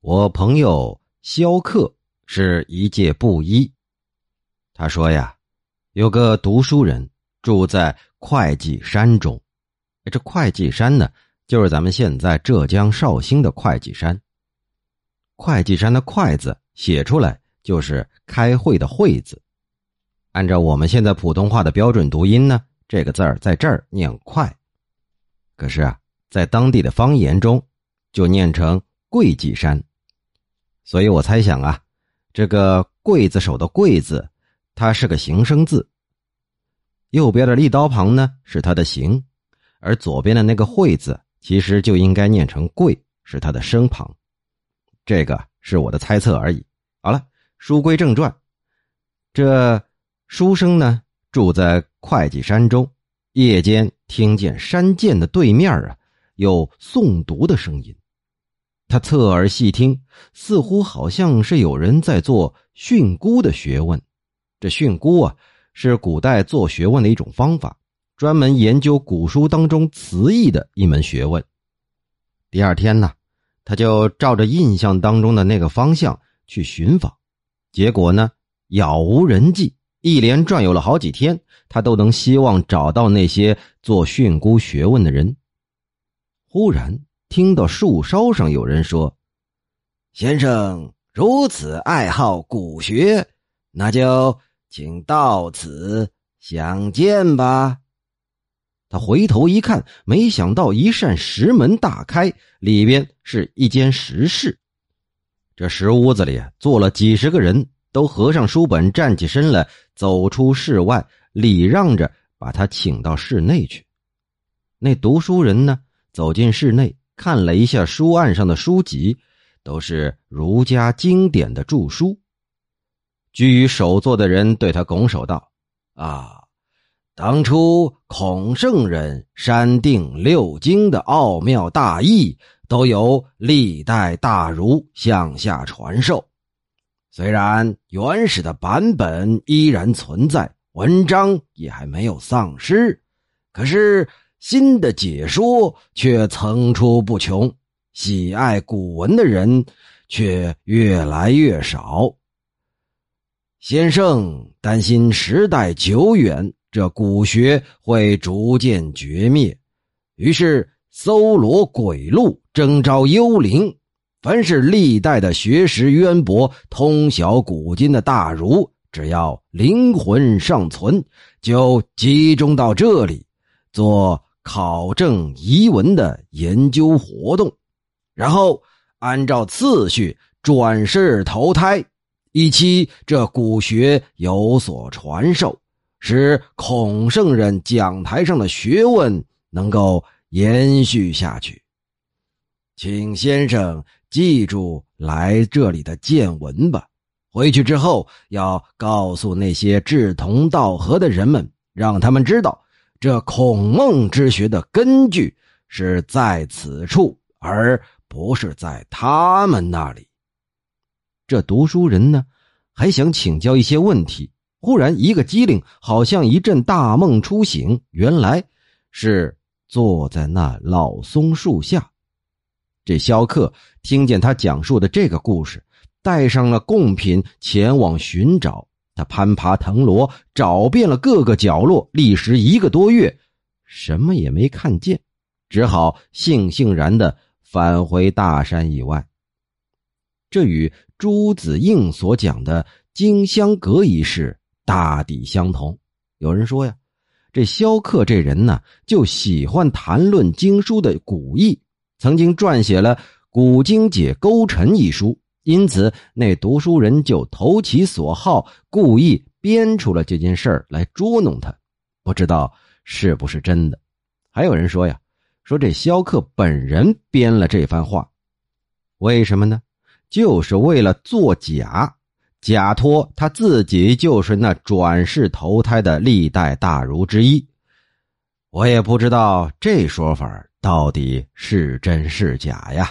我朋友萧克是一介布衣。他说呀，有个读书人住在会稽山中。这会稽山呢，就是咱们现在浙江绍兴的会稽山。会稽山的“会”字写出来就是开会的“会”字。按照我们现在普通话的标准读音呢，这个字儿在这儿念“快”，可是啊，在当地的方言中就念成“贵稽山”。所以我猜想啊，这个“刽子手的“刽”字，它是个形声字。右边的立刀旁呢是它的形，而左边的那个“会”字其实就应该念成“贵”，是它的声旁。这个是我的猜测而已。好了，书归正传，这书生呢住在会稽山中，夜间听见山涧的对面啊有诵读的声音。他侧耳细听，似乎好像是有人在做训诂的学问。这训诂啊，是古代做学问的一种方法，专门研究古书当中词义的一门学问。第二天呢，他就照着印象当中的那个方向去寻访，结果呢，杳无人迹。一连转悠了好几天，他都能希望找到那些做训诂学问的人。忽然。听到树梢上有人说：“先生如此爱好古学，那就请到此相见吧。”他回头一看，没想到一扇石门大开，里边是一间石室。这石屋子里坐了几十个人，都合上书本，站起身来，走出室外，礼让着把他请到室内去。那读书人呢，走进室内。看了一下书案上的书籍，都是儒家经典的著书。居于首座的人对他拱手道：“啊，当初孔圣人删定六经的奥妙大义，都由历代大儒向下传授。虽然原始的版本依然存在，文章也还没有丧失，可是……”新的解说却层出不穷，喜爱古文的人却越来越少。先生担心时代久远，这古学会逐渐绝灭，于是搜罗鬼路，征召幽灵。凡是历代的学识渊博、通晓古今的大儒，只要灵魂尚存，就集中到这里做。考证遗文的研究活动，然后按照次序转世投胎，以期这古学有所传授，使孔圣人讲台上的学问能够延续下去。请先生记住来这里的见闻吧。回去之后要告诉那些志同道合的人们，让他们知道。这孔孟之学的根据是在此处，而不是在他们那里。这读书人呢，还想请教一些问题。忽然一个机灵，好像一阵大梦初醒，原来是坐在那老松树下。这萧克听见他讲述的这个故事，带上了贡品前往寻找。他攀爬藤萝，找遍了各个角落，历时一个多月，什么也没看见，只好悻悻然的返回大山以外。这与朱子应所讲的金香阁一事大抵相同。有人说呀，这萧克这人呢，就喜欢谈论经书的古义，曾经撰写了《古今解勾陈》一书。因此，那读书人就投其所好，故意编出了这件事儿来捉弄他。不知道是不是真的？还有人说呀，说这萧克本人编了这番话，为什么呢？就是为了作假，假托他自己就是那转世投胎的历代大儒之一。我也不知道这说法到底是真是假呀。